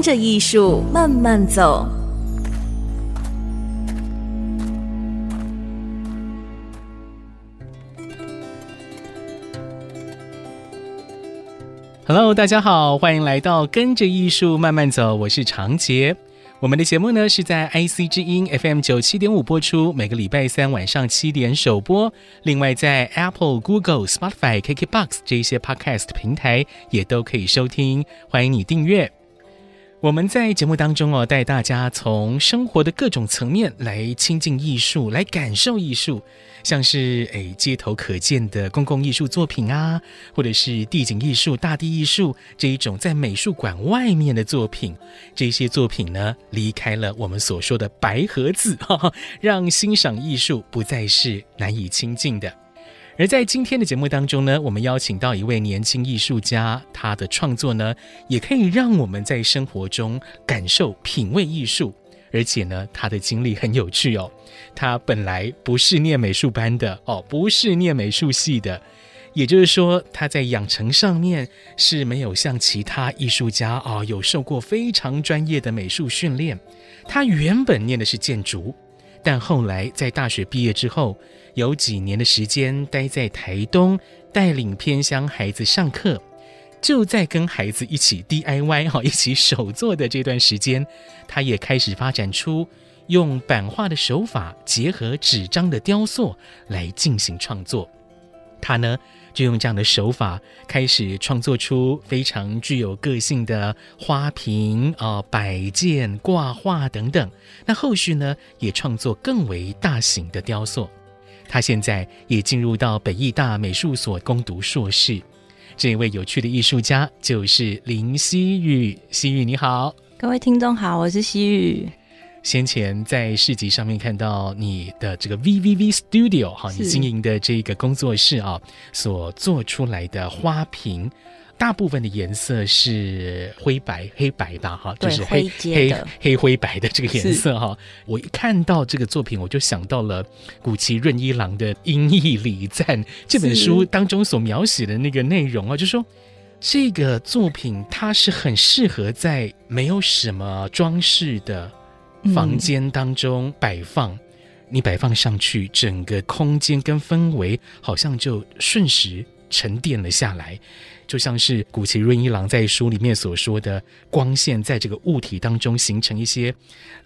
跟着艺术慢慢走。Hello，大家好，欢迎来到跟着艺术慢慢走，我是长杰。我们的节目呢是在 IC 之音 FM 九七点五播出，每个礼拜三晚上七点首播。另外在 Apple、Google、Spotify、KKBox 这些 Podcast 平台也都可以收听，欢迎你订阅。我们在节目当中哦，带大家从生活的各种层面来亲近艺术，来感受艺术，像是诶街头可见的公共艺术作品啊，或者是地景艺术、大地艺术这一种在美术馆外面的作品，这些作品呢，离开了我们所说的白盒子，哈哈，让欣赏艺术不再是难以亲近的。而在今天的节目当中呢，我们邀请到一位年轻艺术家，他的创作呢，也可以让我们在生活中感受、品味艺术。而且呢，他的经历很有趣哦。他本来不是念美术班的哦，不是念美术系的，也就是说，他在养成上面是没有像其他艺术家啊、哦，有受过非常专业的美术训练。他原本念的是建筑，但后来在大学毕业之后。有几年的时间待在台东，带领偏乡孩子上课，就在跟孩子一起 DIY 哈，一起手作的这段时间，他也开始发展出用版画的手法结合纸张的雕塑来进行创作。他呢，就用这样的手法开始创作出非常具有个性的花瓶啊、摆件、挂画等等。那后续呢，也创作更为大型的雕塑。他现在也进入到北艺大美术所攻读硕士。这一位有趣的艺术家就是林希羽。希羽你好，各位听众好，我是希羽。先前在市集上面看到你的这个 VVV Studio 哈，你经营的这个工作室啊，所做出来的花瓶。大部分的颜色是灰白、黑白吧，哈，就是黑黑黑灰白的这个颜色哈。我一看到这个作品，我就想到了古崎润一郎的《音译礼赞》这本书当中所描写的那个内容啊，就是说这个作品它是很适合在没有什么装饰的房间当中摆放，你摆放上去，整个空间跟氛围好像就瞬时沉淀了下来。就像是古奇润一郎在书里面所说的，光线在这个物体当中形成一些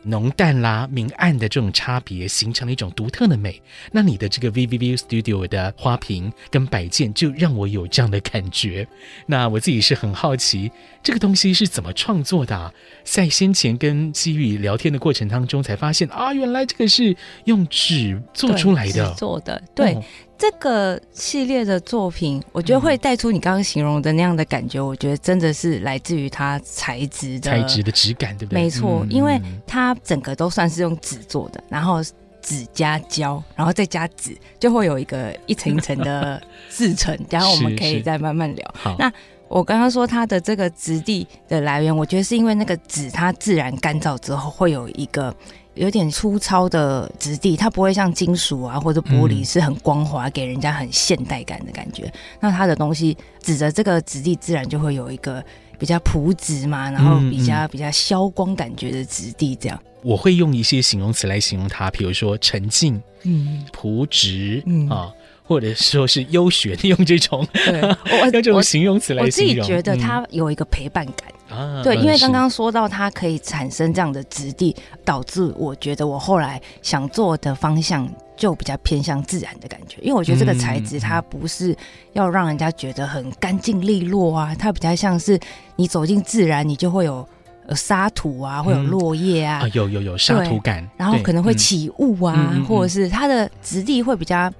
浓淡啦、明暗的这种差别，形成了一种独特的美。那你的这个 VVV Studio 的花瓶跟摆件，就让我有这样的感觉。那我自己是很好奇，这个东西是怎么创作的啊？在先前跟希羽聊天的过程当中，才发现啊，原来这个是用纸做出来的，做的对。哦这个系列的作品，我觉得会带出你刚刚形容的那样的感觉。嗯、我觉得真的是来自于它材质的材质的质感，对不对？没错，嗯、因为它整个都算是用纸做的，然后纸加胶，然后再加纸，就会有一个一层一层的 制成。然后我们可以再慢慢聊。那我刚刚说它的这个质地的来源，我觉得是因为那个纸它自然干燥之后会有一个。有点粗糙的质地，它不会像金属啊或者玻璃是很光滑，给人家很现代感的感觉。嗯、那它的东西指着这个质地，自然就会有一个比较朴质嘛，然后比较、比较消光感觉的质地。这样，我会用一些形容词来形容它，比如说沉静、嗯，朴质，嗯啊。或者说是优选，用这种对，用这种形容词来形容。我自己觉得它有一个陪伴感，嗯、对，因为刚刚说到它可以产生这样的质地，导致我觉得我后来想做的方向就比较偏向自然的感觉。因为我觉得这个材质它不是要让人家觉得很干净利落啊，它比较像是你走进自然，你就会有沙土啊，会有落叶啊，嗯、啊有有有沙土感，然后可能会起雾啊，嗯、或者是它的质地会比较。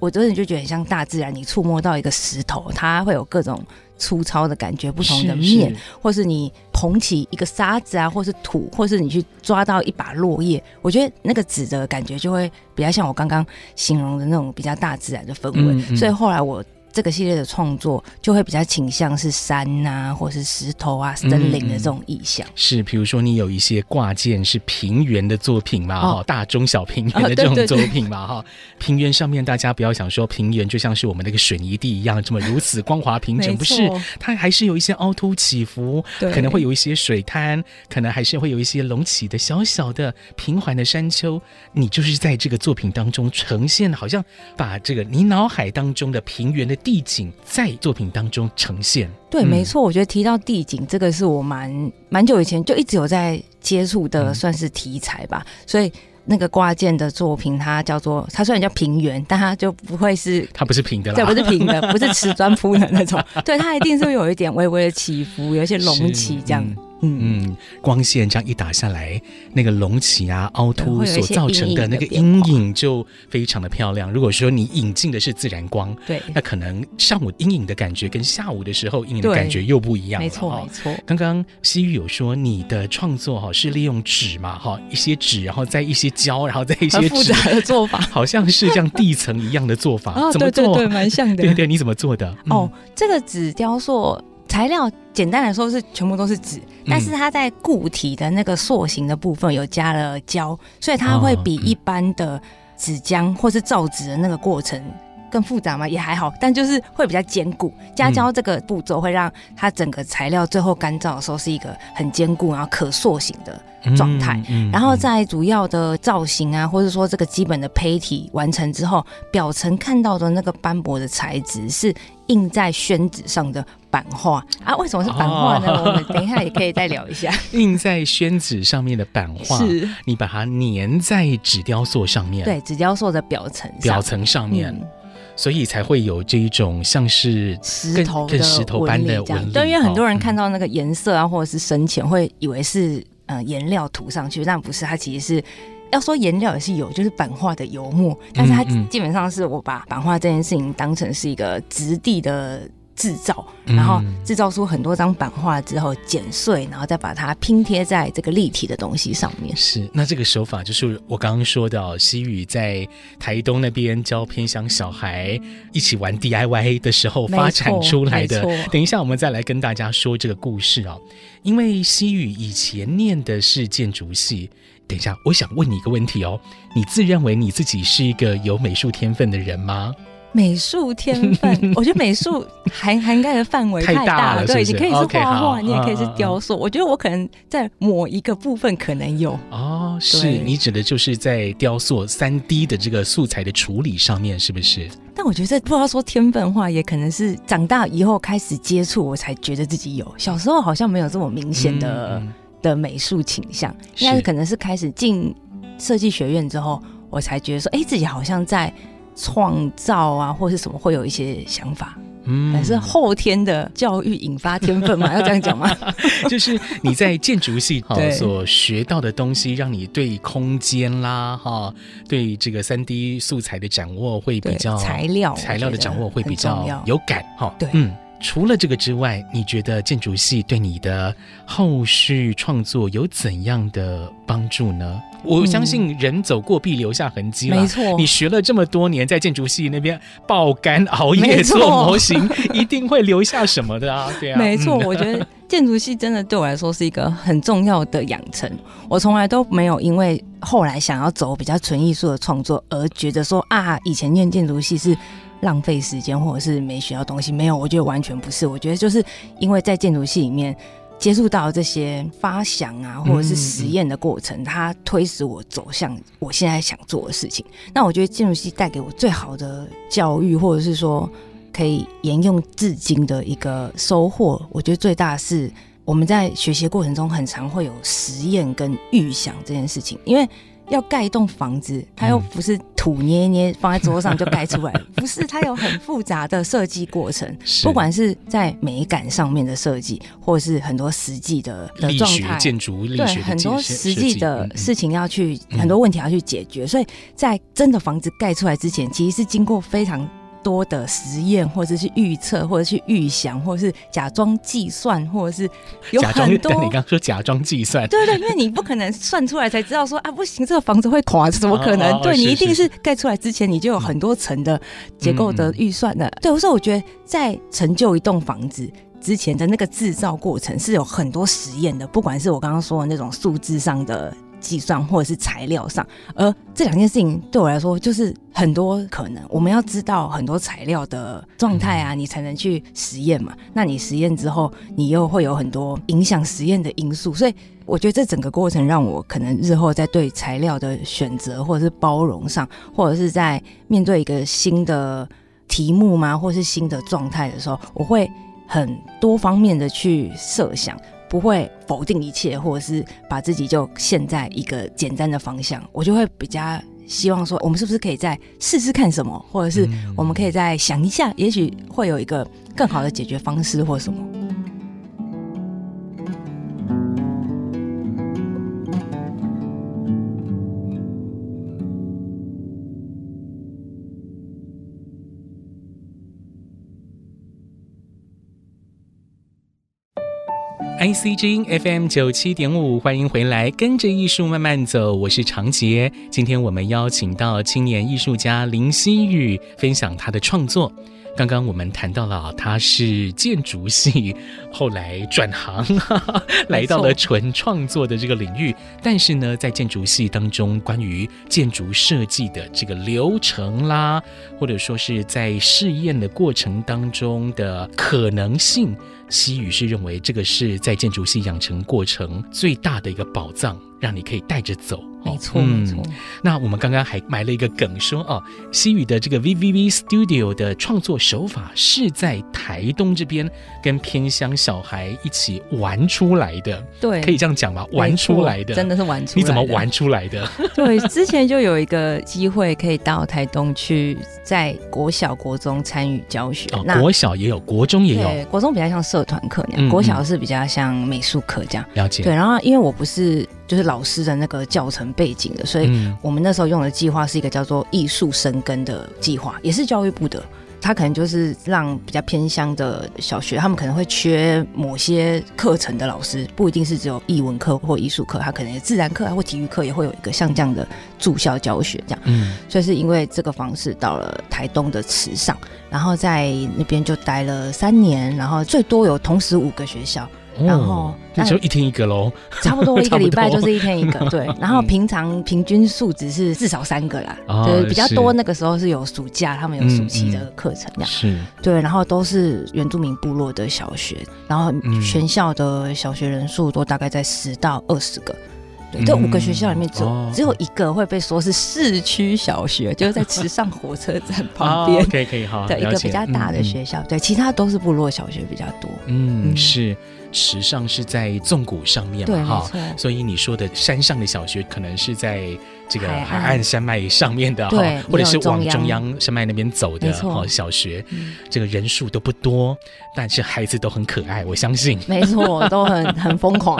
我真的就觉得很像大自然，你触摸到一个石头，它会有各种粗糙的感觉，不同的面，是是或是你捧起一个沙子啊，或是土，或是你去抓到一把落叶，我觉得那个纸的感觉就会比较像我刚刚形容的那种比较大自然的氛围。嗯嗯，所以后来我。这个系列的创作就会比较倾向是山呐、啊，或是石头啊、森林的这种意象。嗯、是，比如说你有一些挂件是平原的作品嘛，哈、哦，大中小平原的这种作品嘛，哈、哦。平原上面大家不要想说平原就像是我们那个水泥地一样这么如此光滑平整，不是，它还是有一些凹凸起伏，可能会有一些水滩，可能还是会有一些隆起的小小的平缓的山丘。你就是在这个作品当中呈现，好像把这个你脑海当中的平原的。地景在作品当中呈现，对，没错。我觉得提到地景，这个是我蛮蛮久以前就一直有在接触的，算是题材吧。嗯、所以那个挂件的作品，它叫做它虽然叫平原，但它就不会是它不是平的啦，对，不是平的，不是瓷砖铺的那种，对，它一定是有一点微微的起伏，有一些隆起这样。嗯嗯嗯，光线这样一打下来，那个隆起啊、凹凸所造成的那个阴影就非常的漂亮。如果说你引进的是自然光，对，那可能上午阴影的感觉跟下午的时候阴影的感觉又不一样了。没错，没错。刚刚西域有说你的创作哈是利用纸嘛哈，一些纸，然后再一些胶，然后再一些复杂的做法，好像是像地层一样的做法。哦，怎么做？对对对，蛮像的。对对，你怎么做的？哦，这个纸雕塑。材料简单来说是全部都是纸，但是它在固体的那个塑形的部分有加了胶，所以它会比一般的纸浆或是造纸的那个过程更复杂嘛，也还好，但就是会比较坚固。加胶这个步骤会让它整个材料最后干燥的时候是一个很坚固然后可塑形的状态。嗯然后在主要的造型啊，或者说这个基本的胚体完成之后，表层看到的那个斑驳的材质是印在宣纸上的版画啊？为什么是版画呢？哦、我们等一下也可以再聊一下。印在宣纸上面的版画，是你把它粘在纸雕塑上面，对，纸雕塑的表层，表层上面，嗯、所以才会有这一种像是石头的石头般的纹理。对，因为很多人看到那个颜色啊，或者是深浅，会以为是呃颜料涂上去，但不是，它其实是。要说颜料也是有，就是版画的油墨，但是它基本上是我把版画这件事情当成是一个质地的制造，然后制造出很多张版画之后剪碎，然后再把它拼贴在这个立体的东西上面。是，那这个手法就是我刚刚说的，西语在台东那边教偏乡小孩一起玩 DIY 的时候发展出来的。等一下我们再来跟大家说这个故事哦，因为西语以前念的是建筑系。等一下，我想问你一个问题哦，你自认为你自己是一个有美术天分的人吗？美术天分，我觉得美术涵涵盖的范围太大了，大了是是？对，你可以是画画，Okay, 你也可以是雕塑。啊、我觉得我可能在某一个部分可能有哦，是你指的就是在雕塑三 D 的这个素材的处理上面，是不是？但我觉得这不知道说天分的话，也可能是长大以后开始接触，我才觉得自己有。小时候好像没有这么明显的。嗯嗯的美术倾向，应该是可能是开始进设计学院之后，我才觉得说，哎、欸，自己好像在创造啊，或是什么会有一些想法。嗯，但是后天的教育引发天分嘛，要这样讲吗？就是你在建筑系 所学到的东西，让你对空间啦，哈，对这个三 D 素材的掌握会比较材料材料的掌握会比较有感哈。对，嗯。除了这个之外，你觉得建筑系对你的后续创作有怎样的帮助呢？我相信人走过必留下痕迹，没错。你学了这么多年，在建筑系那边爆肝熬夜做模型，一定会留下什么的啊？对啊，没错。我觉得建筑系真的对我来说是一个很重要的养成。我从来都没有因为后来想要走比较纯艺术的创作而觉得说啊，以前念建筑系是。浪费时间，或者是没学到东西，没有，我觉得完全不是。我觉得就是因为在建筑系里面接触到这些发想啊，或者是实验的过程，嗯、它推使我走向我现在想做的事情。那我觉得建筑系带给我最好的教育，或者是说可以沿用至今的一个收获，我觉得最大的是我们在学习过程中很常会有实验跟预想这件事情，因为。要盖一栋房子，它又不是土捏捏放在桌上就盖出来，不是，它有很复杂的设计过程。不管是在美感上面的设计，或者是很多实际的的状态，建筑力对很多实际的事情要去，很多问题要去解决。所以在真的房子盖出来之前，其实是经过非常多的实验，或者是预测，或者是预想，或者是假装计算，或者是有很 多。你刚刚说假装计算，对对，因为你不可能算出来才知道说啊，不行，这个房子会垮，怎么可能？哦哦、对你一定是盖出来之前，你就有很多层的结构的预算的。嗯、对，所以我觉得在成就一栋房子之前的那个制造过程是有很多实验的，不管是我刚刚说的那种数字上的。计算或者是材料上，而这两件事情对我来说就是很多可能。我们要知道很多材料的状态啊，你才能去实验嘛。那你实验之后，你又会有很多影响实验的因素。所以我觉得这整个过程让我可能日后在对材料的选择或者是包容上，或者是在面对一个新的题目嘛，或是新的状态的时候，我会很多方面的去设想。不会否定一切，或者是把自己就陷在一个简单的方向，我就会比较希望说，我们是不是可以再试试看什么，或者是我们可以再想一下，也许会有一个更好的解决方式或什么。IC 之音 FM 九七点五，欢迎回来，跟着艺术慢慢走。我是长杰，今天我们邀请到青年艺术家林希宇分享他的创作。刚刚我们谈到了，他是建筑系，后来转行，哈哈，来到了纯创作的这个领域。但是呢，在建筑系当中，关于建筑设计的这个流程啦，或者说是在试验的过程当中的可能性。西雨是认为这个是在建筑系养成过程最大的一个宝藏，让你可以带着走。没错，没错。那我们刚刚还埋了一个梗说，说哦，西宇的这个 VVV Studio 的创作手法是在台东这边跟偏乡小孩一起玩出来的。对，可以这样讲吗？玩出来的，真的是玩出来的。你怎么玩出来的？对，之前就有一个机会可以到台东去，在国小、国中参与教学。哦，国小也有，国中也有。对，国中比较像社团课那样，嗯嗯，国小是比较像美术课这样。了解。对，然后因为我不是。就是老师的那个教程背景的，所以我们那时候用的计划是一个叫做“艺术生根”的计划，也是教育部的。他可能就是让比较偏乡的小学，他们可能会缺某些课程的老师，不一定是只有艺文课或艺术课，他可能自然课或体育课也会有一个像这样的住校教学这样。嗯，所以是因为这个方式到了台东的池上，然后在那边就待了三年，然后最多有同时五个学校。然后那就一天一个喽，差不多一个 礼拜就是一天一个，对。然后平常平均数值是至少三个啦，对比较多。那个时候是有暑假，他们有暑期的课程这样，是。对，然后都是原住民部落的小学，然后全校的小学人数都大概在十到二十个。对，这五个学校里面只有只有一个会被说是市区小学，就是在池上火车站旁边，可以可以哈，对，一个比较大的学校。对，其他都是部落小学比较多。嗯，是。池上是在纵谷上面嘛，哈，所以你说的山上的小学可能是在这个海岸。山脉上面的哈，或者是往中央山脉那边走的哈小学，这个人数都不多，但是孩子都很可爱，我相信，没错，都很很疯狂，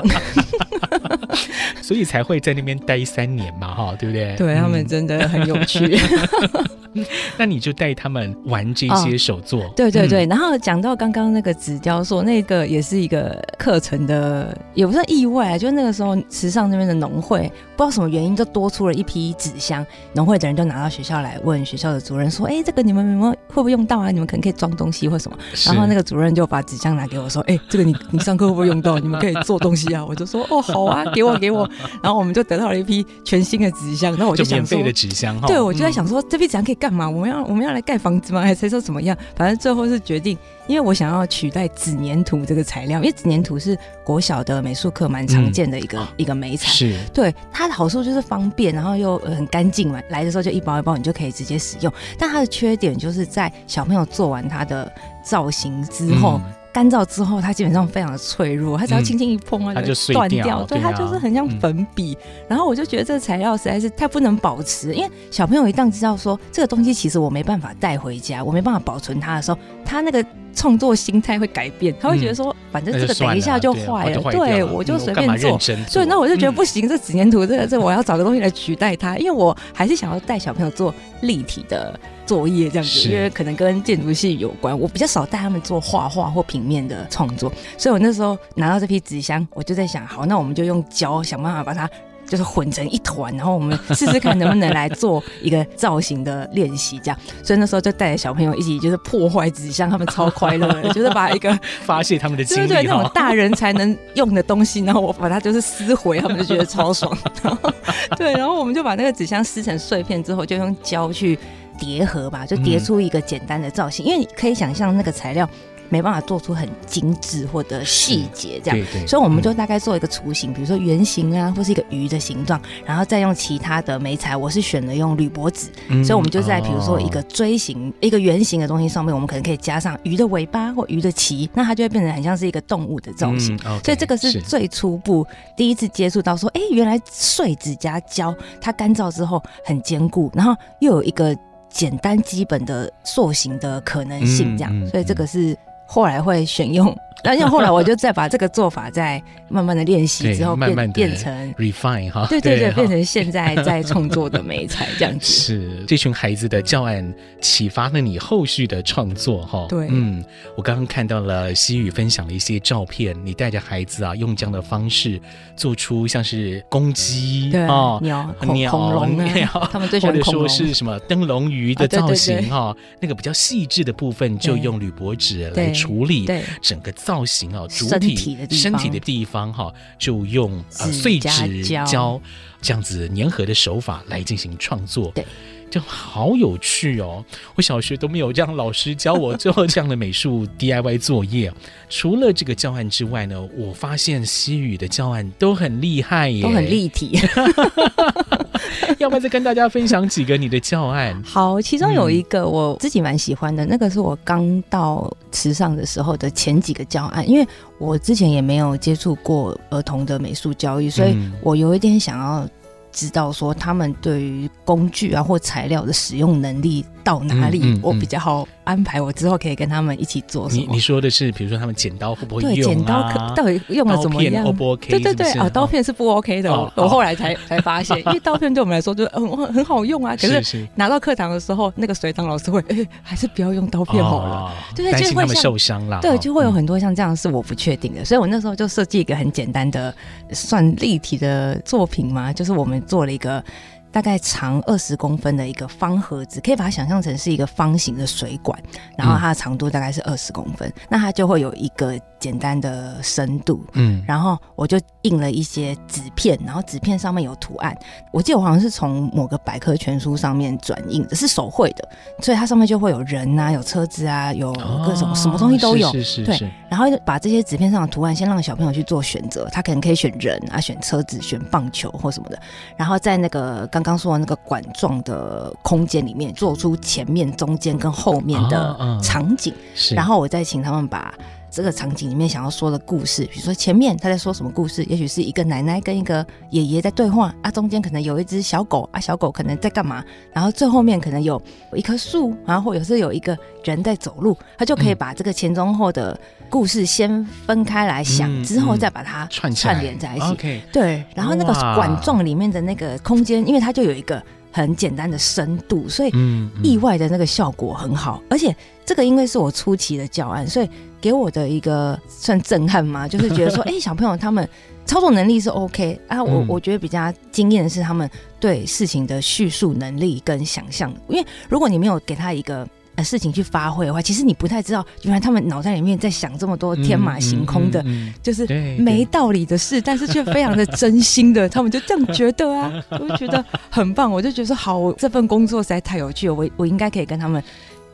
所以才会在那边待三年嘛，哈，对不对？对，他们真的很有趣。那你就带他们玩这些手作，哦、对对对。嗯、然后讲到刚刚那个纸雕塑，那个也是一个课程的，也不算意外啊。就那个时候，池上那边的农会不知道什么原因，就多出了一批纸箱。农会的人就拿到学校来问学校的主任说：“哎，这个你们有没有会不会用到啊？你们可能可以装东西或什么。”然后那个主任就把纸箱拿给我说：“哎，这个你你上课会不会用到？你们可以做东西啊。”我就说：“哦，好啊，给我给我。”然后我们就得到了一批全新的纸箱。那我就想说，免费的纸箱，对，我就在想说，这批纸箱可以干嘛？我们要我们要来盖房子吗？还是说怎么样？反正最后是决定，因为我想要取代纸粘土这个材料，因为纸粘土是国小的美术课蛮常见的一个、嗯、一个美材。是，对它的好处就是方便，然后又很干净嘛。来的时候就一包一包，你就可以直接使用。但它的缺点就是在小朋友做完它的造型之后。嗯干燥之后，它基本上非常的脆弱，它只要轻轻一碰啊，它就断掉。对，它就是很像粉笔。然后我就觉得这个材料实在是太不能保持，因为小朋友一旦知道说这个东西其实我没办法带回家，我没办法保存它的时候，他那个创作心态会改变，他会觉得说，反正这个等一下就坏了，对，我就随便做。所以，那我就觉得 不行，这纸黏土这个这我要找个东西来取代它，因为我还是想要带小朋友做立体的作业这样子，因为可能跟建筑系有关，我比较少带他们做画画或平面的创作，所以我那时候拿到这批纸箱，我就在想，好，那我们就用胶想办法把它。就是混成一团，然后我们试试看能不能来做一个造型的练习，这样。所以那时候就带着小朋友一起，就是破坏纸箱，他们超快乐的，就是把一个 发泄他们的精力，对对，那种大人才能用的东西，然后我把它就是撕毁，他们就觉得超爽。然 后对，然后我们就把那个纸箱撕成碎片之后，就用胶去叠合吧，就叠出一个简单的造型。因为你可以想象那个材料。没办法做出很精致或者细节这样，对对，所以我们就大概做一个雏形，嗯、比如说圆形啊，或是一个鱼的形状，然后再用其他的媒材，我是选了用铝箔纸，嗯、所以我们就在比如说一个锥形、哦、一个圆形的东西上面，我们可能可以加上鱼的尾巴或鱼的鳍，那它就会变成很像是一个动物的造型。嗯 okay, 所以这个是最初步第一次接触到说，哎，原来碎纸加胶，它干燥之后很坚固，然后又有一个简单基本的塑形的可能性，这样，所以这个是。后来会选用。然后后来我就再把这个做法再慢慢的练习之后变，变变成 refine 哈，对对对，变成现在在创作的美彩这样子。是这群孩子的教案启发了你后续的创作哈。对，嗯，我刚刚看到了西雨分享了一些照片，你带着孩子啊，用这样的方式做出像是公鸡啊、鸟、鸟、恐龙啊，他们最喜欢或者说是什么灯笼鱼的造型哈，那个比较细致的部分就用铝箔纸来处理，整个。造型啊，主体身体的地方哈，就用呃碎纸胶这样子粘合的手法来进行创作，对，就好有趣哦！我小学都没有这样老师教我做这样的美术 DIY 作业。除了这个教案之外呢，我发现西语的教案都很厉害耶，都很立体。要不要再跟大家分享几个你的教案？好，其中有一个我自己蛮喜欢的，嗯、那个是我刚到池上的时候的前几个教案，因为我之前也没有接触过儿童的美术教育，所以我有一点想要知道说他们对于工具啊或材料的使用能力到哪里，我比较好。安排我之后可以跟他们一起做什么？你你说的是，比如说他们剪刀会不会用啊？对，剪刀可到底用了怎么样？O 不 OK？对对对，啊，刀片是不 OK 的。我后来才才发现，因为刀片对我们来说就很很好用啊。可是拿到课堂的时候，那个水堂老师会，哎，还是不要用刀片好了，对 对，担心他们受伤了。对，就会有很多像这样是我不确定的，所以我那时候就设计一个很简单的算立体的作品嘛，就是我们做了一个。大概长二十公分的一个方盒子，可以把它想象成是一个方形的水管，然后它的长度大概是二十公分，嗯、那它就会有一个简单的深度，嗯，然后我就印了一些纸片，然后纸片上面有图案，我记得我好像是从某个百科全书上面转印的，是手绘的，所以它上面就会有人啊，有车子啊，有各种、哦、什么东西都有，是是是是。对，然后把这些纸片上的图案先让小朋友去做选择，他可能可以选人啊，选车子，选棒球或什么的，然后在那个刚刚说的那个管状的空间里面做出前面、中间跟后面的场景，哦哦、然后我再请他们把。这个场景里面想要说的故事，比如说前面他在说什么故事，也许是一个奶奶跟一个爷爷在对话啊，中间可能有一只小狗啊，小狗可能在干嘛，然后最后面可能有一棵树，然后或者是有一个人在走路，他就可以把这个前中后的故事先分开来想，嗯、之后再把它串串联在一起。Okay. 对，然后那个管状里面的那个空间，因为它就有一个。很简单的深度，所以意外的那个效果很好。嗯嗯、而且这个因为是我初期的教案，所以给我的一个算震撼嘛，就是觉得说，哎、欸，小朋友他们操作能力是 OK 啊。我我觉得比较惊艳的是他们对事情的叙述能力跟想象。因为如果你没有给他一个。事情去发挥的话，其实你不太知道，原来他们脑袋里面在想这么多天马行空的，嗯嗯嗯、就是没道理的事，但是却非常的 真心的，他们就这样觉得啊，我就觉得很棒，我就觉得说好，这份工作实在太有趣了，我我应该可以跟他们。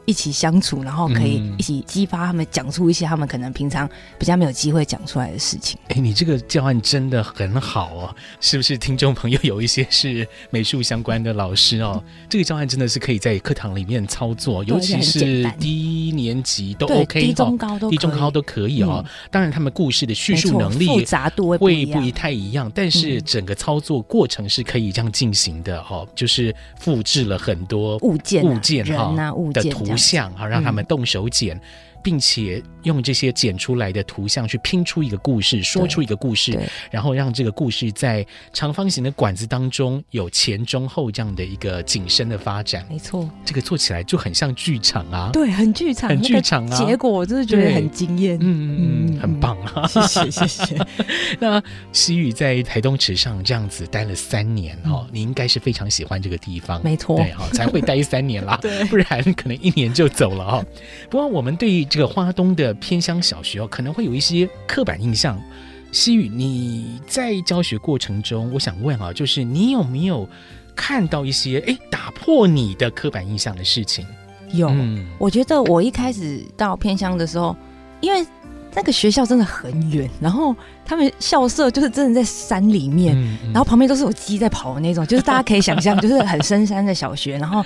一起相处，然后可以一起激发他们讲出一些他们可能平常比较没有机会讲出来的事情。哎，你这个教案真的很好哦，是不是？听众朋友有一些是美术相关的老师哦，这个教案真的是可以在课堂里面操作，尤其是低年级都 OK，低中高都低中高都可以哦。当然，他们故事的叙述能力复杂度会不太一样，但是整个操作过程是可以这样进行的哦，就是复制了很多物件、物件哈的图。像好，让他们动手剪，嗯、并且用这些剪出来的图像去拼出一个故事，说出一个故事，然后让这个故事在长方形的管子当中有前中后这样的一个景深的发展。没错，这个做起来就很像剧场啊，对，很剧场，很剧场啊。结果我真的觉得很惊艳，嗯嗯，很棒啊，谢谢谢谢。那西宇在台东池上这样子待了三年哦，你应该是非常喜欢这个地方，没错，对哈，才会待三年啦，对，不然可能一年就走了哈。不过我们对于这个花东的偏乡小学哦，可能会有一些刻板印象。西雨，你在教学过程中，我想问啊，就是你有没有看到一些哎打破你的刻板印象的事情？有，嗯、我觉得我一开始到偏乡的时候，因为那个学校真的很远，然后他们校舍就是真的在山里面，嗯嗯、然后旁边都是有鸡在跑的那种，就是 大家可以想象，就是很深山的小学，然后。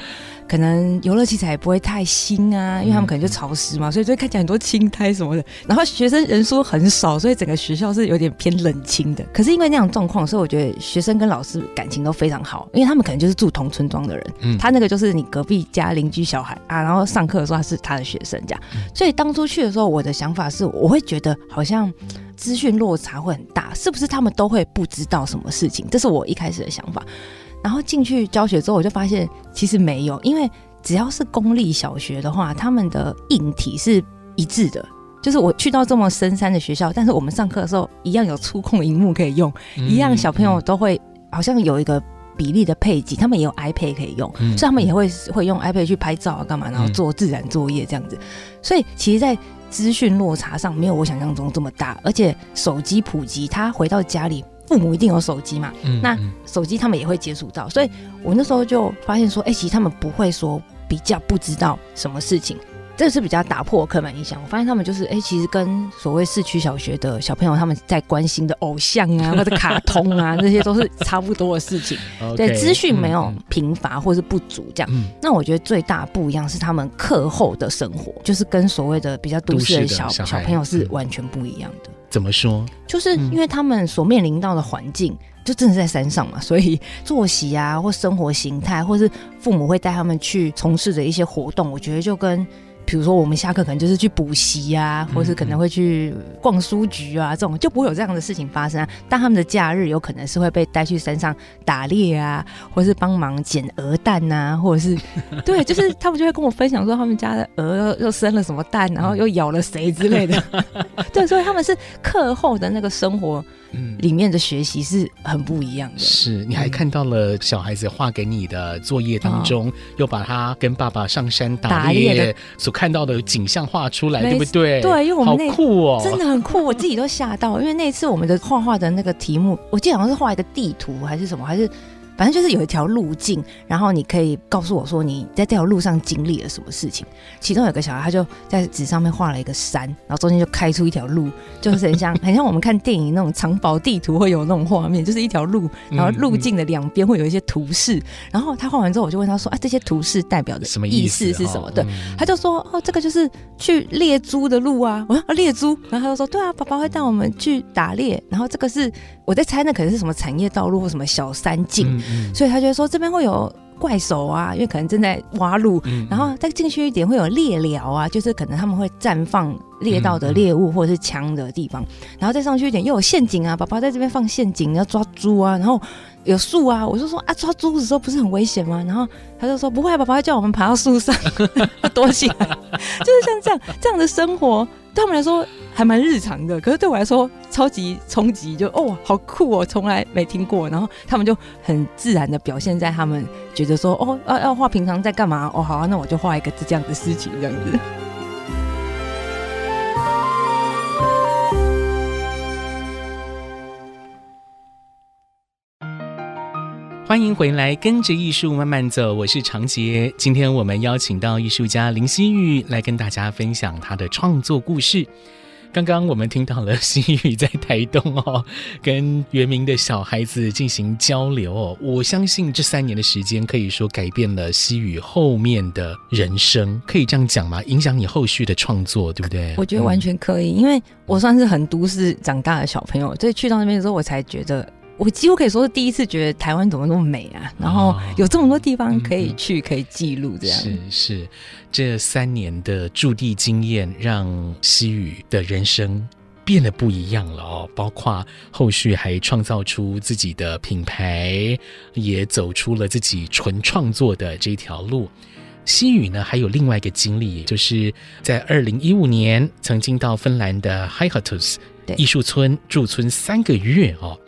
可能游乐器材也不会太新啊，因为他们可能就潮湿嘛，所以就会看起来很多青苔什么的。然后学生人数很少，所以整个学校是有点偏冷清的。可是因为那样状况，所以我觉得学生跟老师感情都非常好，因为他们可能就是住同村庄的人。嗯，他那个就是你隔壁家邻居小孩啊，然后上课的时候他是他的学生这样。所以当初去的时候，我的想法是，我会觉得好像资讯落差会很大，是不是他们都会不知道什么事情？这是我一开始的想法。然后进去教学之后，我就发现其实没有，因为只要是公立小学的话，他们的硬体是一致的。就是我去到这么深山的学校，但是我们上课的时候一样有触控荧幕可以用，嗯、一样小朋友都会好像有一个比例的配给，他们也有 iPad 可以用，嗯、所以他们也会会用 iPad 去拍照啊干嘛，然后做自然作业这样子。嗯、所以其实，在资讯落差上没有我想象中这么大，而且手机普及，他回到家里。父母一定有手机嘛？嗯，那手机他们也会接触到，所以我那时候就发现说，哎、欸，其实他们不会说比较不知道什么事情。这是比较打破刻板印象。我发现他们就是，哎、欸，其实跟所谓市区小学的小朋友他们在关心的偶像啊，或者卡通啊，这些都是差不多的事情。对，资讯没有贫乏或是不足这样。嗯、那我觉得最大不一样是他们课后的生活，就是跟所谓的比较都市的小小，小朋友是完全不一样的。怎么说？就是因为他们所面临到的环境，就真的在山上嘛，所以作息啊，或生活形态，或是父母会带他们去从事的一些活动，我觉得就跟。比如说，我们下课可能就是去补习啊，或是可能会去逛书局啊，这种就不会有这样的事情发生啊。但他们的假日有可能是会被带去山上打猎啊，或是帮忙捡鹅蛋啊，或者是 对，就是他们就会跟我分享说他们家的鹅又又生了什么蛋，然后又咬了谁之类的。对，所以他们是课后的那个生活。嗯，里面的学习是很不一样的。是，你还看到了小孩子画给你的作业当中，嗯、又把他跟爸爸上山打猎所看到的景象画出来，对不对？对，因为我们那好酷哦，真的很酷，我自己都吓到。因为那次我们的画画的那个题目，我记得好像是画一个地图还是什么，还是。反正就是有一条路径，然后你可以告诉我说你在这条路上经历了什么事情。其中有个小孩，他就在纸上面画了一个山，然后中间就开出一条路，就是很像 很像我们看电影那种藏宝地图会有那种画面，就是一条路，然后路径的两边会有一些图示。然后他画完之后，我就问他说：“啊，这些图示代表的什么意思是什么？”对，他就说：“哦，这个就是去猎猪的路啊。”我说：“啊，猎猪。”然后他就说：“对啊，爸爸会带我们去打猎。”然后这个是我在猜，那可能是什么产业道路或什么小山径。所以他觉得说这边会有怪手啊，因为可能正在挖路，嗯、然后再进去一点会有猎寮啊，就是可能他们会绽放猎到的猎物或者是枪的地方，然后再上去一点又有陷阱啊，宝宝在这边放陷阱要抓猪啊，然后有树啊，我就说啊抓猪的时候不是很危险吗？然后他就说不会，爸爸会叫我们爬到树上 躲起来，就是像这样这样的生活。对他们来说还蛮日常的，可是对我来说超级冲击，就哦好酷哦，从来没听过。然后他们就很自然的表现在他们觉得说哦要要画平常在干嘛哦好啊，那我就画一个这样的事情这样子。欢迎回来，跟着艺术慢慢走，我是长杰。今天我们邀请到艺术家林希玉来跟大家分享他的创作故事。刚刚我们听到了 希宇在台东哦，跟原民的小孩子进行交流哦。我相信这三年的时间可以说改变了西宇后面的人生，可以这样讲吗？影响你后续的创作，对不对？我觉得完全可以，嗯、因为我算是很都市长大的小朋友，所以去到那边的时候，我才觉得。我几乎可以说是第一次觉得台湾怎么那么美啊，然后有这么多地方可以去，可以记录这样。是是，这三年的驻地经验让西宇的人生变得不一样了哦，包括后续还创造出自己的品牌，也走出了自己纯创作的这条路。西宇呢，还有另外一个经历，就是在二零一五年曾经到芬兰的 Haihatus 艺术村驻村三个月哦。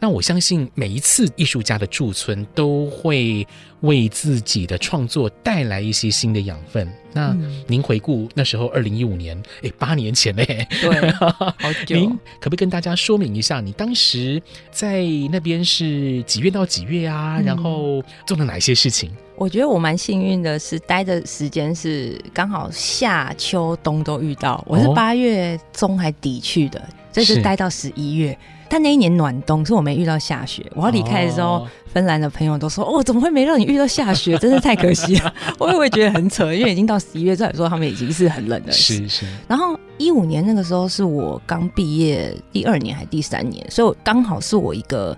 那我相信每一次艺术家的驻村都会为自己的创作带来一些新的养分。那您回顾那时候二零一五年，哎，八年前嘞，对，好久。您可不可以跟大家说明一下，你当时在那边是几月到几月啊？然后做了哪些事情？我觉得我蛮幸运的，是待的时间是刚好夏秋冬都遇到。我是八月中还底去的，这、哦、是待到十一月。但那一年暖冬，是我没遇到下雪。我要离开的时候，哦、芬兰的朋友都说：“哦，怎么会没让你遇到下雪？真是太可惜了。”我也会觉得很扯，因为已经到十一月，再说他们已经是很冷的。是是。然后一五年那个时候是我刚毕业第二年还第三年，所以刚好是我一个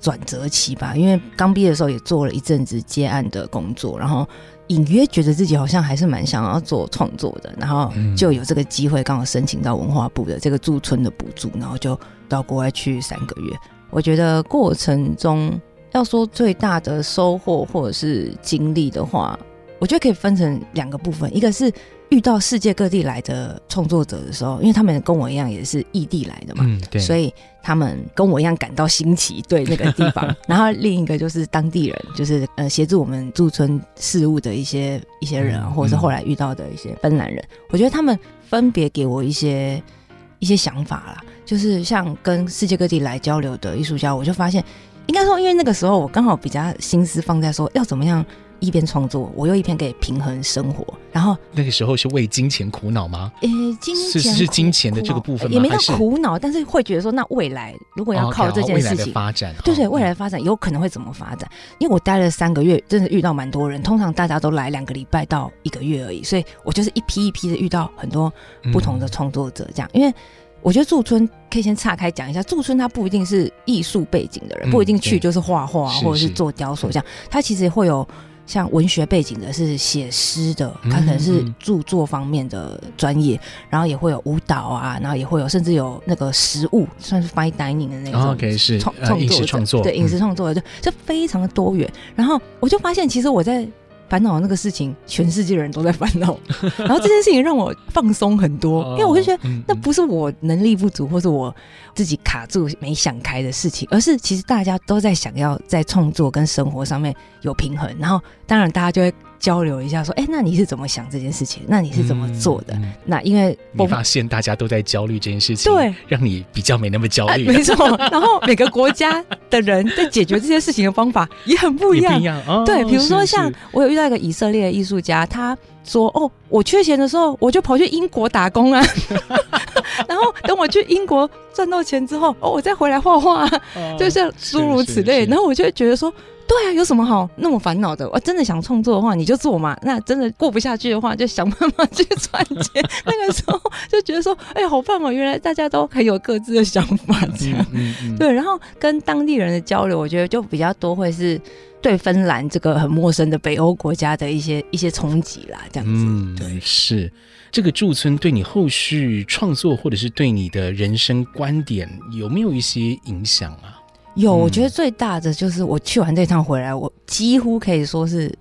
转折期吧。因为刚毕业的时候也做了一阵子接案的工作，然后。隐约觉得自己好像还是蛮想要做创作的，然后就有这个机会，刚好申请到文化部的这个驻村的补助，然后就到国外去三个月。我觉得过程中要说最大的收获或者是经历的话，我觉得可以分成两个部分，一个是。遇到世界各地来的创作者的时候，因为他们跟我一样也是异地来的嘛，嗯，对，所以他们跟我一样感到新奇，对那个地方。然后另一个就是当地人，就是呃协助我们驻村事务的一些一些人，或者是后来遇到的一些芬兰人，我觉得他们分别给我一些一些想法啦。就是像跟世界各地来交流的艺术家，我就发现，应该说，因为那个时候我刚好比较心思放在说要怎么样。一边创作，我又一边可以平衡生活。然后那个时候是为金钱苦恼吗？诶、欸，金钱是是金钱的这个部分吗？也没到苦恼，但是会觉得说，那未来如果要靠这件事情、哦、发展，对对，未来的发展有可能会怎么发展？因为我待了三个月，真的遇到蛮多人。通常大家都来两个礼拜到一个月而已，所以我就是一批一批的遇到很多不同的创作者。这样，嗯、因为我觉得驻村可以先岔开讲一下，驻村它不一定是艺术背景的人，嗯、不一定去就是画画或者是做雕塑这样，它其实会有。像文学背景的，是写诗的，他可能是著作方面的专业，嗯嗯，然后也会有舞蹈啊，然后也会有甚至有那个食物，算是 fine dining 的那种。OK，是创创作，创作，对，饮食创作的，就就非常的多元。然后我就发现，其实我在。烦恼的那个事情，全世界的人都在烦恼，然后这件事情让我放松很多，因为我就觉得那不是我能力不足，或是我自己卡住没想开的事情，而是其实大家都在想要在创作跟生活上面有平衡，然后当然大家就会。交流一下，说，哎、欸，那你是怎么想这件事情？那你是怎么做的？嗯、那因为我发现大家都在焦虑这件事情，对，让你比较没那么焦虑、啊。没错，然后每个国家的人在解决这些事情的方法也很不一样。一样哦、对，比如说像我有遇到一个以色列的艺术家，他说，哦，我缺钱的时候，我就跑去英国打工啊，然后等我去英国赚到钱之后，哦，我再回来画画，哦、就像诸如此类。然后我就会觉得说。对啊，有什么好那么烦恼的？我真的想创作的话，你就做嘛。那真的过不下去的话，就想办法去赚钱。那个时候就觉得说，哎、欸，好棒哦！原来大家都很有各自的想法，这样。嗯嗯嗯、对，然后跟当地人的交流，我觉得就比较多，会是对芬兰这个很陌生的北欧国家的一些一些冲击啦，这样子。嗯，对，是这个驻村对你后续创作，或者是对你的人生观点，有没有一些影响啊？有，我觉得最大的就是我去完这趟回来，我几乎可以说是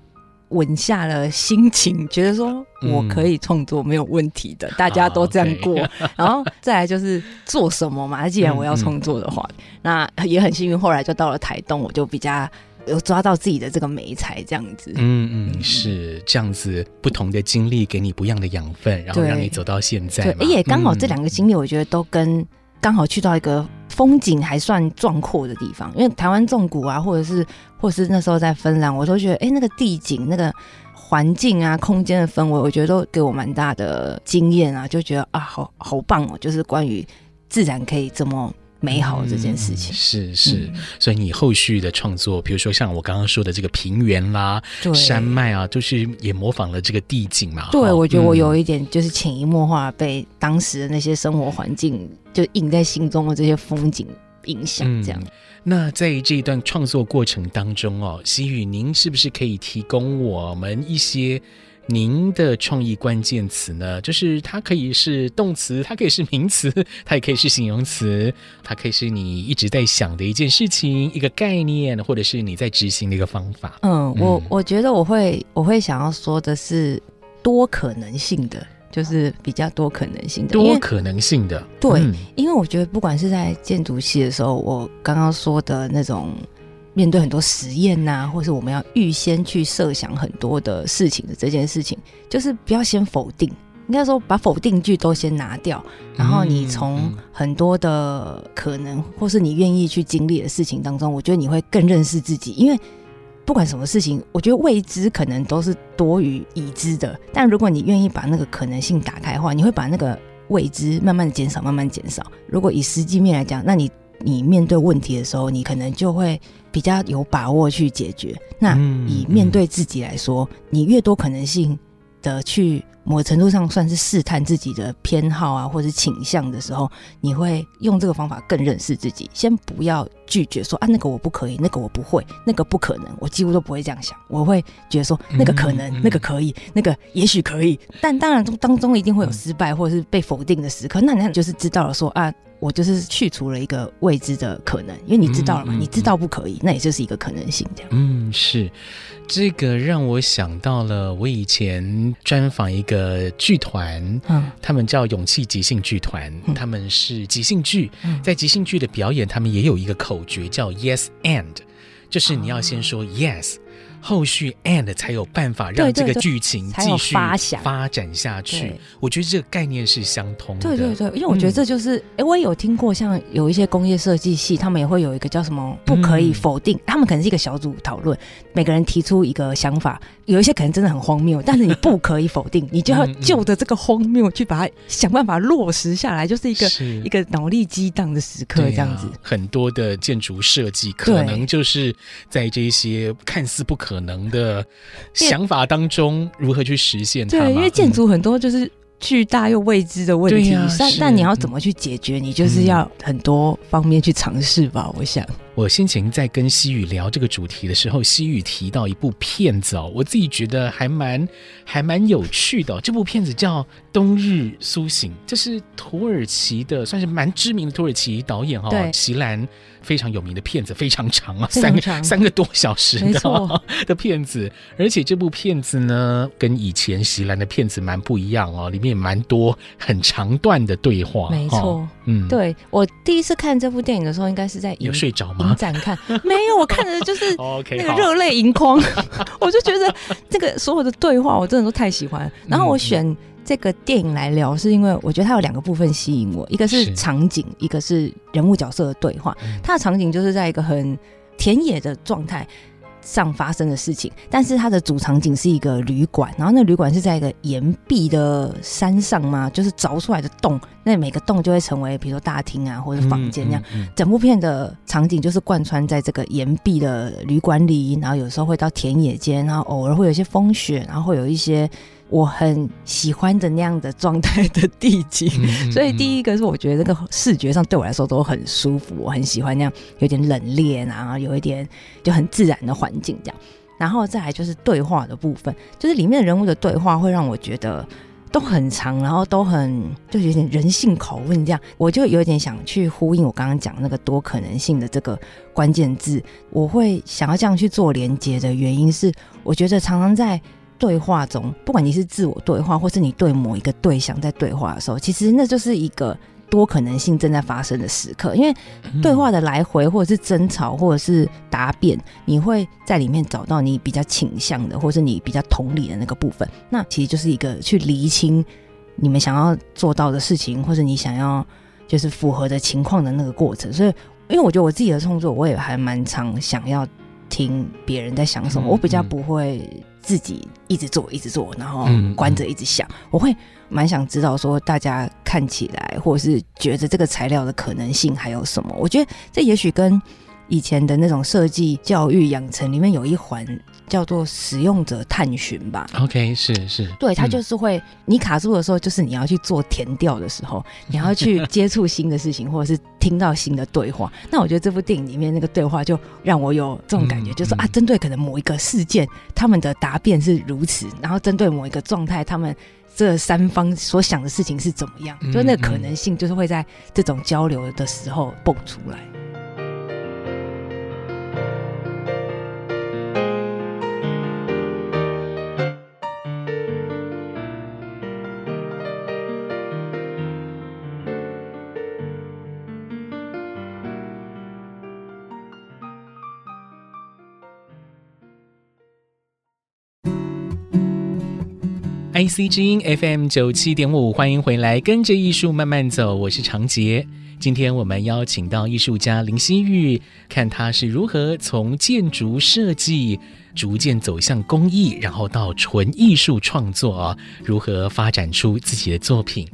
稳下了心情，觉得说我可以创作没有问题的，大家都这样过。然后再来就是做什么嘛，既然我要创作的话，那也很幸运，后来就到了台东，我就比较有抓到自己的这个媒材这样子。嗯嗯，是这样子，不同的经历给你不一样的养分，然后让你走到现在。对，也刚好这两个经历，我觉得都跟。刚好去到一个风景还算壮阔的地方，因为台湾纵谷啊，或者是或者是那时候在芬兰，我都觉得，哎、欸，那个地景、那个环境啊、空间的氛围，我觉得都给我蛮大的经验啊，就觉得啊，好好棒哦，就是关于自然可以这么。美好这件事情、嗯、是是，嗯、所以你后续的创作，比如说像我刚刚说的这个平原啦、山脉啊，就是也模仿了这个地景嘛。对，我觉得我有一点就是潜移默化被当时的那些生活环境就印在心中的这些风景影响。这样、嗯，那在这一段创作过程当中哦，西雨，您是不是可以提供我们一些？您的创意关键词呢？就是它可以是动词，它可以是名词，它也可以是形容词，它可以是你一直在想的一件事情、一个概念，或者是你在执行的一个方法。嗯，我我觉得我会我会想要说的是多可能性的，就是比较多可能性的，多可能性的。对，嗯，因为我觉得不管是在建筑系的时候，我刚刚说的那种。面对很多实验呐、或是我们要预先去设想很多的事情的这件事情，就是不要先否定，应该说把否定句都先拿掉，然后你从很多的可能或是你愿意去经历的事情当中，我觉得你会更认识自己。因为不管什么事情，我觉得未知可能都是多于已知的，但如果你愿意把那个可能性打开的话，你会把那个未知慢慢减少，慢慢减少。如果以实际面来讲，那你你面对问题的时候，你可能就会。比较有把握去解决。那以面对自己来说，嗯嗯、你越多可能性的去某程度上算是试探自己的偏好啊，或者倾向的时候，你会用这个方法更认识自己。先不要拒绝说啊，那个我不可以，那个我不会，那个不可能。我几乎都不会这样想，我会觉得说那个可能，嗯嗯、那个可以，那个也许可以。但当然中当中一定会有失败或者是被否定的时刻。那你就是知道了说啊。我就是去除了一个未知的可能，因为你知道了嘛，嗯嗯、你知道不可以，那也就是一个可能性，这样。嗯，是，这个让我想到了我以前专访一个剧团，嗯，他们叫勇气即兴剧团，嗯、他们是即兴剧，嗯、在即兴剧的表演，他们也有一个口诀叫 Yes and，就是你要先说 Yes。哦后续 and 才有办法让这个剧情继续发展发展下去。我觉得这个概念是相通的。对对对，因为我觉得这就是，哎、嗯，我也有听过，像有一些工业设计系，他们也会有一个叫什么不可以否定，嗯、他们可能是一个小组讨论，每个人提出一个想法，有一些可能真的很荒谬，但是你不可以否定，你就要就着这个荒谬去把它想办法落实下来，就是一个是一个脑力激荡的时刻，这样子。啊、很多的建筑设计可能就是在这些看似不可。可能的想法当中，如何去实现它？对，因为建筑很多就是巨大又未知的问题，嗯、但但你要怎么去解决？你就是要很多方面去尝试吧。嗯、我想，我先前在跟西雨聊这个主题的时候，西雨提到一部片子哦，我自己觉得还蛮还蛮有趣的、哦。这部片子叫《冬日苏醒》，这是土耳其的，算是蛮知名的土耳其导演哈、哦，席兰。非常有名的片子，非常长啊，三个三个多小时 的片子，而且这部片子呢，跟以前席兰的片子蛮不一样哦，里面也蛮多很长段的对话。没错，哦、嗯，对我第一次看这部电影的时候，应该是在有睡着吗？影展看，没有，我看的就是那个热泪盈眶，我就觉得这个所有的对话我真的都太喜欢，然后我选。嗯这个电影来聊，是因为我觉得它有两个部分吸引我，一个是场景，一个是人物角色的对话。它的场景就是在一个很田野的状态上发生的事情，但是它的主场景是一个旅馆，然后那旅馆是在一个岩壁的山上嘛，就是凿出来的洞，那每个洞就会成为比如说大厅啊或者房间那样。嗯嗯嗯、整部片的场景就是贯穿在这个岩壁的旅馆里，然后有时候会到田野间，然后偶尔会有一些风雪，然后会有一些。我很喜欢的那样的状态的地景，所以第一个是我觉得这个视觉上对我来说都很舒服，我很喜欢那样有点冷冽啊，然后有一点就很自然的环境这样。然后再来就是对话的部分，就是里面的人物的对话会让我觉得都很长，然后都很就有点人性拷问这样，我就有点想去呼应我刚刚讲那个多可能性的这个关键字，我会想要这样去做连接的原因是，我觉得常常在。对话中，不管你是自我对话，或是你对某一个对象在对话的时候，其实那就是一个多可能性正在发生的时刻。因为对话的来回，或者是争吵，或者是答辩，你会在里面找到你比较倾向的，或是你比较同理的那个部分。那其实就是一个去厘清你们想要做到的事情，或者你想要就是符合的情况的那个过程。所以，因为我觉得我自己的创作，我也还蛮常想要听别人在想什么，我比较不会。自己一直做，一直做，然后关着一直想。嗯嗯、我会蛮想知道说，大家看起来或者是觉得这个材料的可能性还有什么？我觉得这也许跟以前的那种设计教育养成里面有一环叫做使用者探寻吧。OK，是是，对，它就是会、嗯、你卡住的时候，就是你要去做填调的时候，你要去接触新的事情，或者是听到新的对话。那我觉得这部电影里面那个对话就让我有这种感觉，嗯、就是说啊，针对可能某一个事件，他们的答辩是如此，然后针对某一个状态，他们这三方所想的事情是怎么样，嗯、就那个可能性就是会在这种交流的时候蹦出来。A C 之音 F M 九七点五，欢迎回来，跟着艺术慢慢走，我是长杰。今天我们邀请到艺术家林希玉，看他是如何从建筑设计逐渐走向工艺，然后到纯艺术创作，如何发展出自己的作品。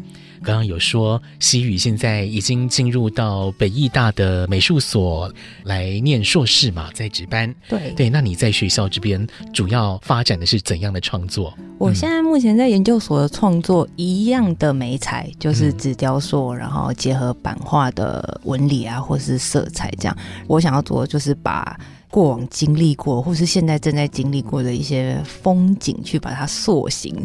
刚刚有说，西语现在已经进入到北艺大的美术所来念硕士嘛，在值班。对对，那你在学校这边主要发展的是怎样的创作？我现在目前在研究所的创作，一样的媒材就是纸雕塑，嗯、然后结合版画的纹理啊，或是色彩这样。我想要做的就是把过往经历过，或是现在正在经历过的一些风景，去把它塑形。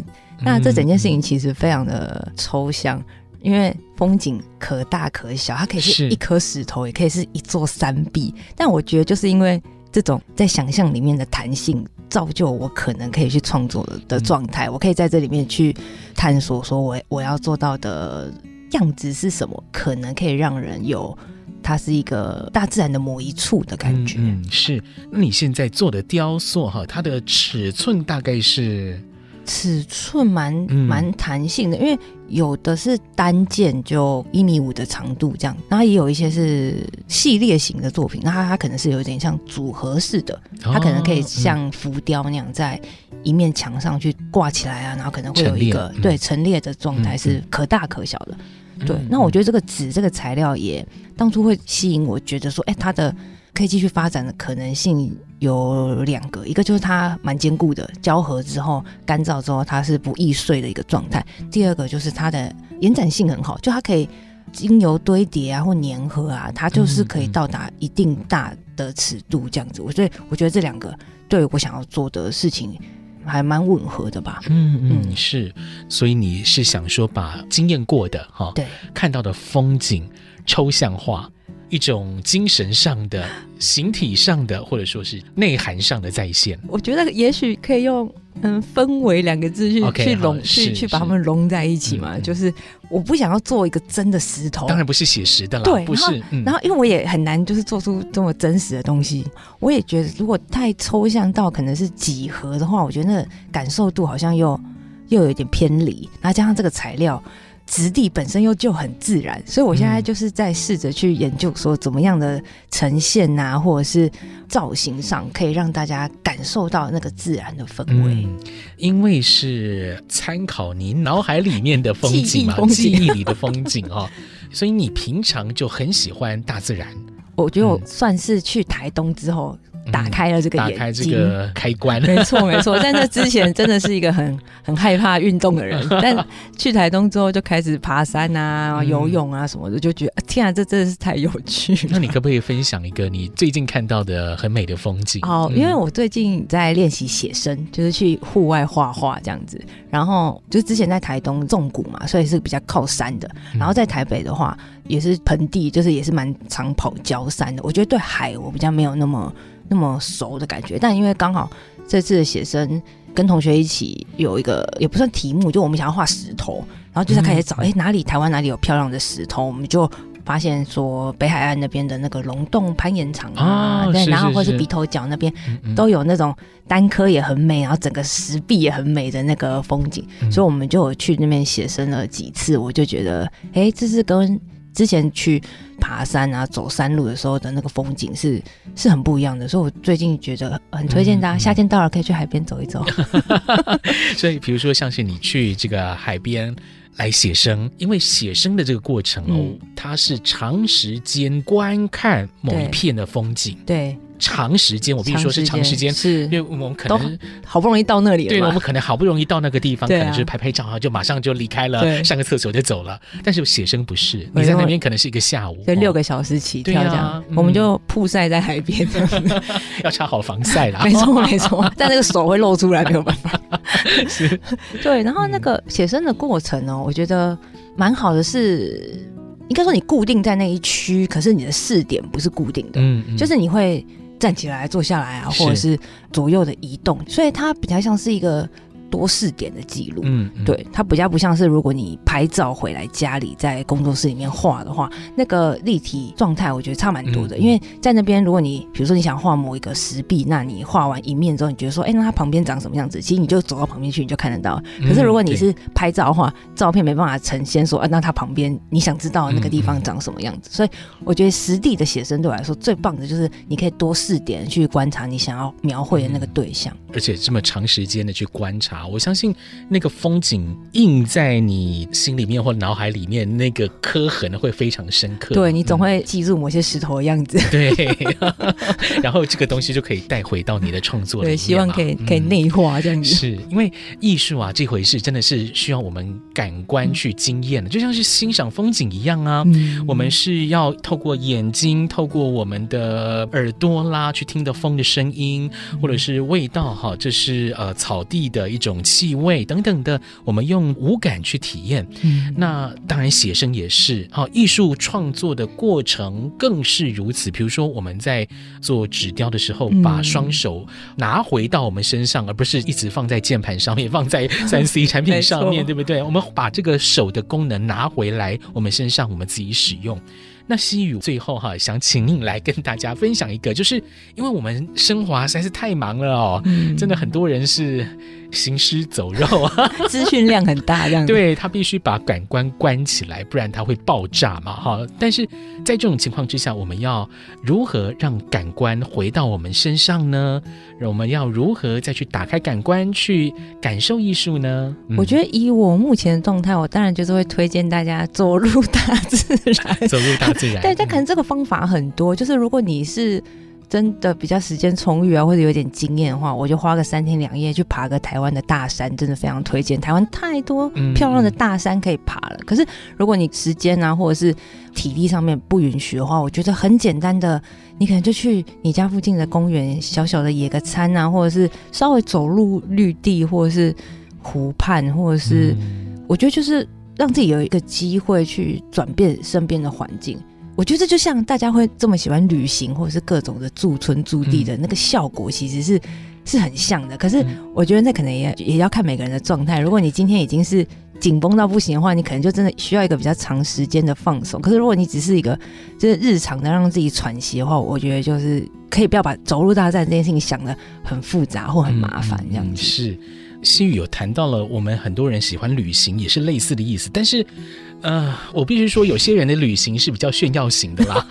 那这整件事情其实非常的抽象，因为风景可大可小，它可以是一颗石头，也可以是一座山壁。但我觉得，就是因为这种在想象里面的弹性，造就我可能可以去创作的状态。我可以在这里面去探索，说我我要做到的样子是什么，可能可以让人有它是一个大自然的某一处的感觉。嗯，是。那你现在做的雕塑哈，它的尺寸大概是？尺寸蛮蛮弹性的，因为有的是单件就一米五的长度这样，然后也有一些是系列型的作品，那它它可能是有一点像组合式的，它可能可以像浮雕那样在一面墙上去挂起来啊，然后可能会有一个对陈列的状态是可大可小的。对，那我觉得这个纸这个材料也当初会吸引我，觉得说，哎，它的。可以继续发展的可能性有两个，一个就是它蛮坚固的，胶合之后干燥之后它是不易碎的一个状态；第二个就是它的延展性很好，就它可以精油堆叠啊或粘合啊，它就是可以到达一定大的尺度这样子。所以我觉得这两个对我想要做的事情还蛮吻合的吧。嗯嗯，是，所以你是想说把经验过的哈，对，看到的风景抽象化。一种精神上的、形体上的，或者说是内涵上的再现。我觉得也许可以用“嗯氛围”两个字去 okay, 去融去去把它们融在一起嘛。就是我不想要做一个真的石头，当然不是写实的了，对，不是。嗯、然后因为我也很难就是做出这么真实的东西。我也觉得如果太抽象到可能是几何的话，我觉得那感受度好像又又有一点偏离。然后加上这个材料。质地本身又就很自然，所以我现在就是在试着去研究说怎么样的呈现啊，或者是造型上可以让大家感受到那个自然的氛围。嗯，因为是参考您脑海里面的风景嘛，记忆里的风景哦，所以你平常就很喜欢大自然。我觉得我算是去台东之后。打开了这个眼睛，打开这个开关。没错，没错。在那之前，真的是一个很 很害怕运动的人。但去台东之后，就开始爬山啊、嗯、游泳啊什么的，就觉得天啊，这真的是太有趣了。那你可不可以分享一个你最近看到的很美的风景？哦，因为我最近在练习写生，就是去户外画画这样子。然后就是之前在台东纵谷嘛，所以是比较靠山的。然后在台北的话，也是盆地，就是也是蛮常跑郊山的。我觉得对海，我比较没有那么。那么熟的感觉，但因为刚好这次的写生跟同学一起有一个也不算题目，就我们想要画石头，然后就在开始找，哎、嗯，哪里台湾哪里有漂亮的石头，我们就发现说北海岸那边的那个龙洞攀岩场啊，哦、对，然后或是鼻头角那边都有那种单颗也很美，然后整个石壁也很美的那个风景，嗯、所以我们就有去那边写生了几次，我就觉得，哎，这是跟。之前去爬山啊，走山路的时候的那个风景是是很不一样的，所以我最近觉得很推荐大家，夏天到了可以去海边走一走。所以，比如说像是你去这个海边来写生，因为写生的这个过程哦，嗯、它是长时间观看某一片的风景，对。对长时间，我必须说是长时间，是。因为我们可能好不容易到那里了，对，我们可能好不容易到那个地方，可能就是拍拍照啊，就马上就离开了，上个厕所就走了。但是写生不是，你在那边可能是一个下午，对，六个小时起跳这样，我们就曝晒在海边，要擦好防晒啦。没 错没错，但那个手会露出来，没有办法。是，对，然后那个写生的过程呢，我觉得蛮好的，是应该说你固定在那一区，可是你的视点不是固定的，嗯，就是你会。站起来，坐下来啊，或者是左右的移动，所以它比较像是一个。多试点的记录，嗯，嗯，对，它比较不像是如果你拍照回来家里在工作室里面画的话，那个立体状态我觉得差蛮多的。嗯、因为在那边，如果你比如说你想画某一个石壁，那你画完一面之后，你觉得说，哎、欸，那它旁边长什么样子？其实你就走到旁边去，你就看得到。可是如果你是拍照的话，嗯、照片没办法呈现说，啊，那它旁边你想知道的那个地方长什么样子？所以我觉得实地的写生对我来说最棒的就是你可以多试点去观察你想要描绘的那个对象，而且这么长时间的去观察。我相信那个风景印在你心里面或脑海里面，那个刻痕会非常深刻。对，你总会记住某些石头的样子。对，然后这个东西就可以带回到你的创作里面。对，希望可以可以内化这样子。是因为艺术啊，这回事真的是需要我们感官去经验的，就像是欣赏风景一样啊。我们是要透过眼睛，透过我们的耳朵啦，去听的风的声音，或者是味道哈，这是呃草地的一种气。味等等的，我们用五感去体验。嗯，那当然写生也是啊，艺术创作的过程更是如此。比如说我们在做纸雕的时候，把双手拿回到我们身上，而不是一直放在键盘上面，放在三 C 产品上面，对不对？我们把这个手的功能拿回来，我们身上我们自己使用。那西雨最后哈，想请您来跟大家分享一个，就是因为我们升华实在是太忙了哦，嗯、真的很多人是行尸走肉啊，资讯量很大，这样对他必须把感官关起来，不然他会爆炸嘛哈。但是在这种情况之下，我们要如何让感官回到我们身上呢？我们要如何再去打开感官去感受艺术呢？嗯、我觉得以我目前的状态，我当然就是会推荐大家走入大自然，走入大自然。对，但可能这个方法很多，就是如果你是真的比较时间充裕啊，或者有点经验的话，我就花个三天两夜去爬个台湾的大山，真的非常推荐。台湾太多漂亮的大山可以爬了。可是如果你时间啊，或者是体力上面不允许的话，我觉得很简单的，你可能就去你家附近的公园，小小的野个餐啊，或者是稍微走入绿地，或者是湖畔，或者是、我觉得就是。让自己有一个机会去转变身边的环境，我觉得就像大家会这么喜欢旅行，或者是各种的驻村驻地的那个效果，其实是是很像的。可是我觉得那可能也也要看每个人的状态。如果你今天已经是紧绷到不行的话，你可能就真的需要一个比较长时间的放松。可是如果你只是一个就是日常的让自己喘息的话，我觉得就是可以不要把走路大战这件事情想的很复杂或很麻烦这样子。嗯嗯、是。希宇有谈到了，我们很多人喜欢旅行，也是类似的意思。但是，呃，我必须说，有些人的旅行是比较炫耀型的啦。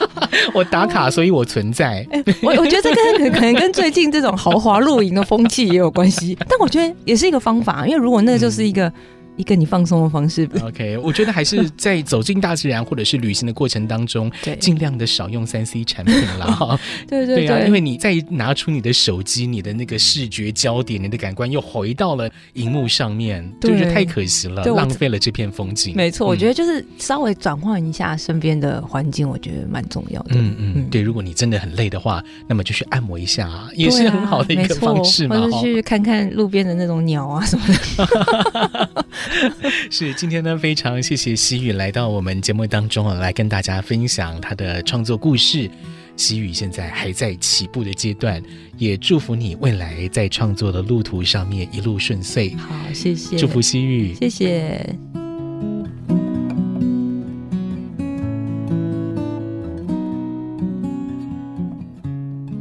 我打卡，所以我存在。我我觉得这个可能跟最近这种豪华露营的风气也有关系。但我觉得也是一个方法，因为如果那个就是一个。一个你放松的方式。OK，我觉得还是在走进大自然或者是旅行的过程当中，对，尽量的少用三 C 产品啦。对对对，对啊，因为你再拿出你的手机，你的那个视觉焦点，你的感官又回到了荧幕上面，对就是太可惜了，浪费了这片风景。没错，我觉得就是稍微转换一下身边的环境，我觉得蛮重要的。嗯嗯，对，如果你真的很累的话，那么就去按摩一下，也是很好的一个方式嘛。或者去看看路边的那种鸟啊什么的。是今天呢，非常谢谢西雨来到我们节目当中啊，来跟大家分享他的创作故事。西雨现在还在起步的阶段，也祝福你未来在创作的路途上面一路顺遂。好，谢谢，祝福西雨，谢谢。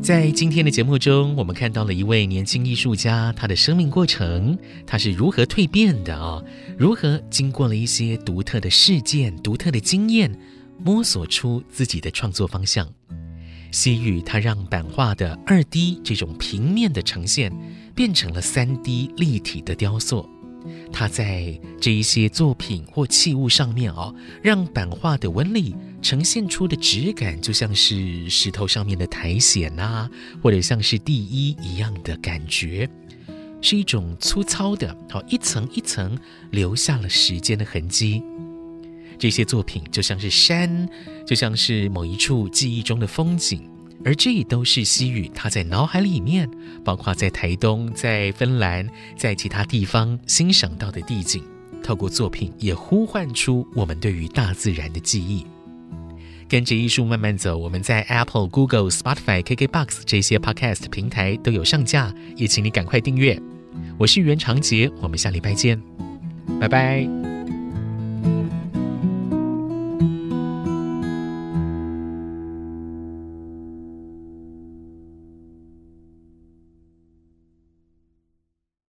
在今天的节目中，我们看到了一位年轻艺术家，他的生命过程，他是如何蜕变的啊？如何经过了一些独特的事件、独特的经验，摸索出自己的创作方向？西域他让版画的二 D 这种平面的呈现，变成了三 D 立体的雕塑。他在这一些作品或器物上面哦，让版画的纹理呈现出的质感，就像是石头上面的苔藓呐、或者像是地衣一样的感觉，是一种粗糙的，好一层一层留下了时间的痕迹。这些作品就像是山，就像是某一处记忆中的风景。而这都是西语他在脑海里面，包括在台东、在芬兰、在其他地方欣赏到的地景，透过作品也呼唤出我们对于大自然的记忆。跟着艺术慢慢走，我们在 Apple、Google、Spotify、KKBox 这些 Podcast 平台都有上架，也请你赶快订阅。我是袁长杰，我们下礼拜见，拜拜。